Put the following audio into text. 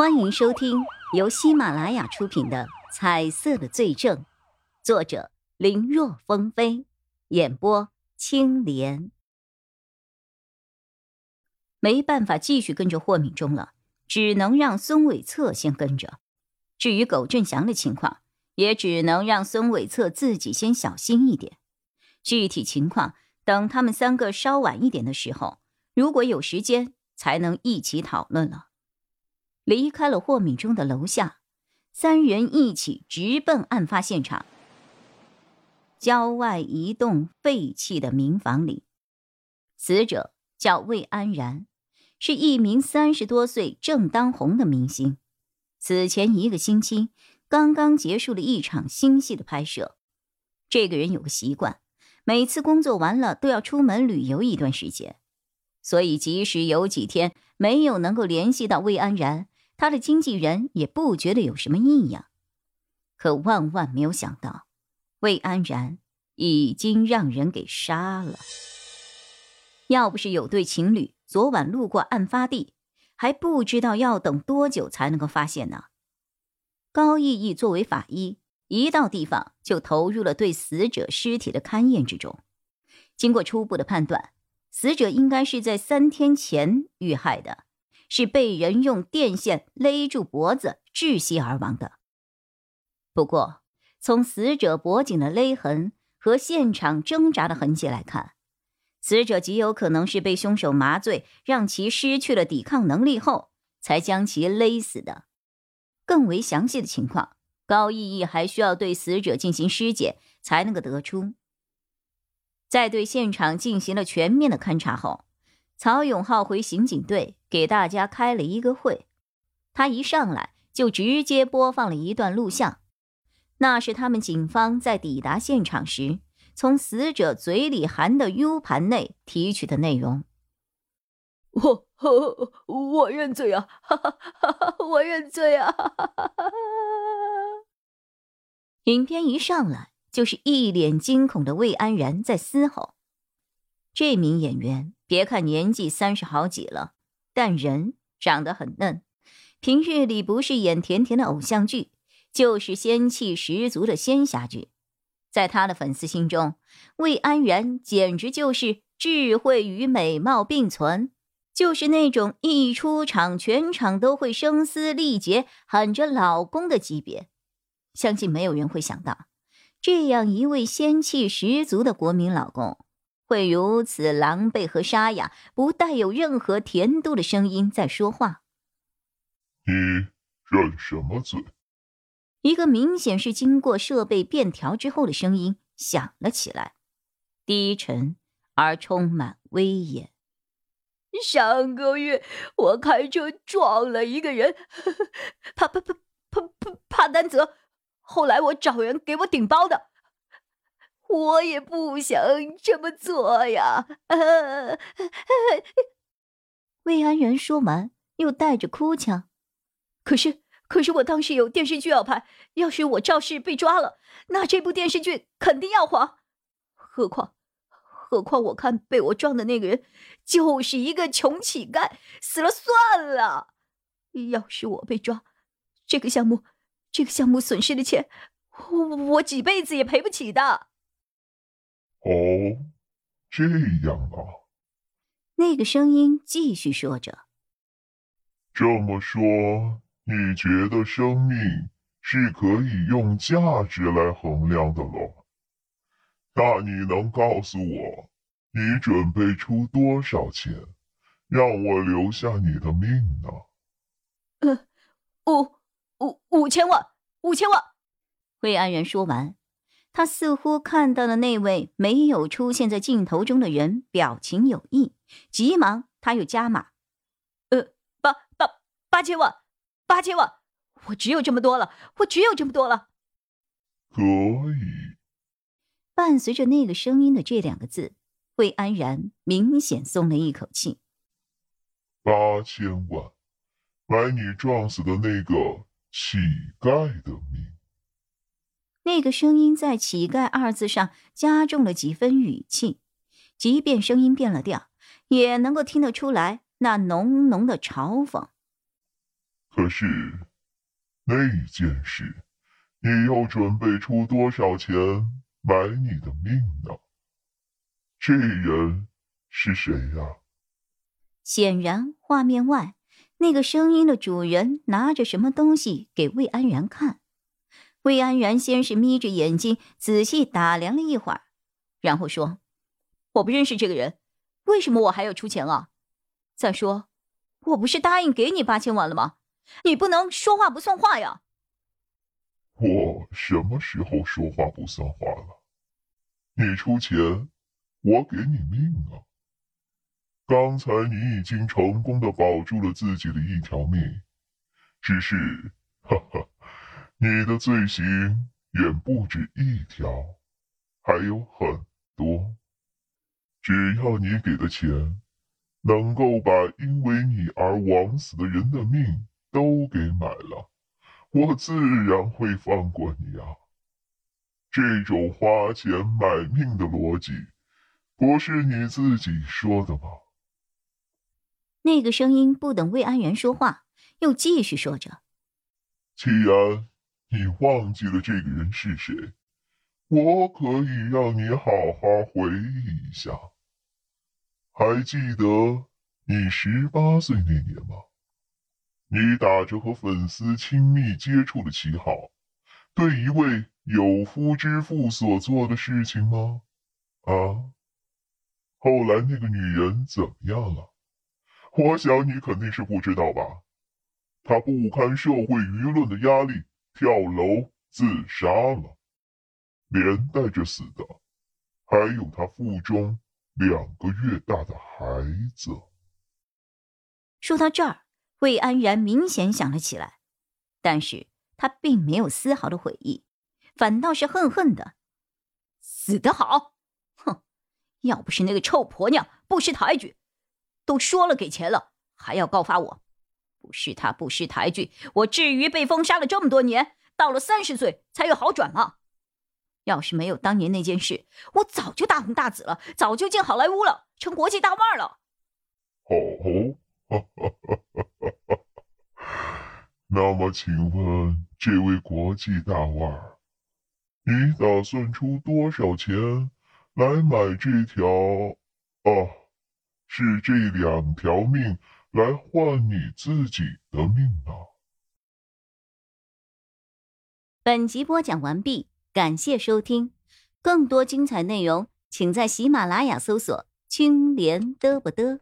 欢迎收听由喜马拉雅出品的《彩色的罪证》，作者林若风飞，演播青莲。没办法继续跟着霍敏中了，只能让孙伟策先跟着。至于苟振祥的情况，也只能让孙伟策自己先小心一点。具体情况等他们三个稍晚一点的时候，如果有时间，才能一起讨论了。离开了霍敏中的楼下，三人一起直奔案发现场。郊外一栋废弃的民房里，死者叫魏安然，是一名三十多岁正当红的明星。此前一个星期，刚刚结束了一场新戏的拍摄。这个人有个习惯，每次工作完了都要出门旅游一段时间，所以即使有几天没有能够联系到魏安然。他的经纪人也不觉得有什么异样，可万万没有想到，魏安然已经让人给杀了。要不是有对情侣昨晚路过案发地，还不知道要等多久才能够发现呢。高毅毅作为法医，一到地方就投入了对死者尸体的勘验之中。经过初步的判断，死者应该是在三天前遇害的。是被人用电线勒住脖子窒息而亡的。不过，从死者脖颈的勒痕和现场挣扎的痕迹来看，死者极有可能是被凶手麻醉，让其失去了抵抗能力后，才将其勒死的。更为详细的情况，高毅毅还需要对死者进行尸检才能够得出。在对现场进行了全面的勘查后。曹永浩回刑警队给大家开了一个会，他一上来就直接播放了一段录像，那是他们警方在抵达现场时从死者嘴里含的 U 盘内提取的内容。我我认罪啊！我认罪啊！影片一上来就是一脸惊恐的魏安然在嘶吼。这名演员。别看年纪三十好几了，但人长得很嫩。平日里不是演甜甜的偶像剧，就是仙气十足的仙侠剧。在他的粉丝心中，魏安然简直就是智慧与美貌并存，就是那种一出场全场都会声嘶力竭喊着“老公”的级别。相信没有人会想到，这样一位仙气十足的国民老公。会如此狼狈和沙哑，不带有任何甜度的声音在说话。你认什么罪？一个明显是经过设备变调之后的声音响了起来，低沉而充满威严。上个月我开车撞了一个人，怕怕怕怕怕怕担责，后来我找人给我顶包的。我也不想这么做呀！魏安然说完，又带着哭腔：“可是，可是我当时有电视剧要拍，要是我肇事被抓了，那这部电视剧肯定要黄。何况，何况我看被我撞的那个人就是一个穷乞丐，死了算了。要是我被抓，这个项目，这个项目损失的钱，我我几辈子也赔不起的。”哦，这样啊。那个声音继续说着：“这么说，你觉得生命是可以用价值来衡量的喽？那你能告诉我，你准备出多少钱，让我留下你的命呢？”“嗯，五五五千万，五千万。”魏安然说完。他似乎看到了那位没有出现在镜头中的人表情有异，急忙他又加码：“呃，八八八千万，八千万，我只有这么多了，我只有这么多了。”可以。伴随着那个声音的这两个字，魏安然明显松了一口气。八千万，买你撞死的那个乞丐的命。那个声音在“乞丐”二字上加重了几分语气，即便声音变了调，也能够听得出来那浓浓的嘲讽。可是那件事，你又准备出多少钱买你的命呢？这人是谁呀？显然，画面外那个声音的主人拿着什么东西给魏安然看。魏安然先是眯着眼睛仔细打量了一会儿，然后说：“我不认识这个人，为什么我还要出钱啊？再说，我不是答应给你八千万了吗？你不能说话不算话呀！”我什么时候说话不算话了？你出钱，我给你命啊！刚才你已经成功的保住了自己的一条命，只是，哈哈，你的罪行远不止一条，还有很多。只要你给的钱能够把因为你而枉死的人的命都给买了，我自然会放过你啊！这种花钱买命的逻辑，不是你自己说的吗？那个声音不等魏安然说话，又继续说着：“既然你忘记了这个人是谁，我可以让你好好回忆一下。还记得你十八岁那年吗？你打着和粉丝亲密接触的旗号，对一位有夫之妇所做的事情吗？啊？后来那个女人怎么样了？”我想你肯定是不知道吧？她不堪社会舆论的压力，跳楼自杀了，连带着死的还有他腹中两个月大的孩子。说到这儿，魏安然明显想了起来，但是他并没有丝毫的悔意，反倒是恨恨的：“死得好！哼，要不是那个臭婆娘不识抬举。”都说了给钱了，还要告发我，不是他不识抬举，我至于被封杀了这么多年，到了三十岁才有好转吗？要是没有当年那件事，我早就大红大紫了，早就进好莱坞了，成国际大腕了。哦，那么请问这位国际大腕，你打算出多少钱来买这条？啊？是这两条命来换你自己的命啊！本集播讲完毕，感谢收听，更多精彩内容，请在喜马拉雅搜索“青莲嘚不嘚”。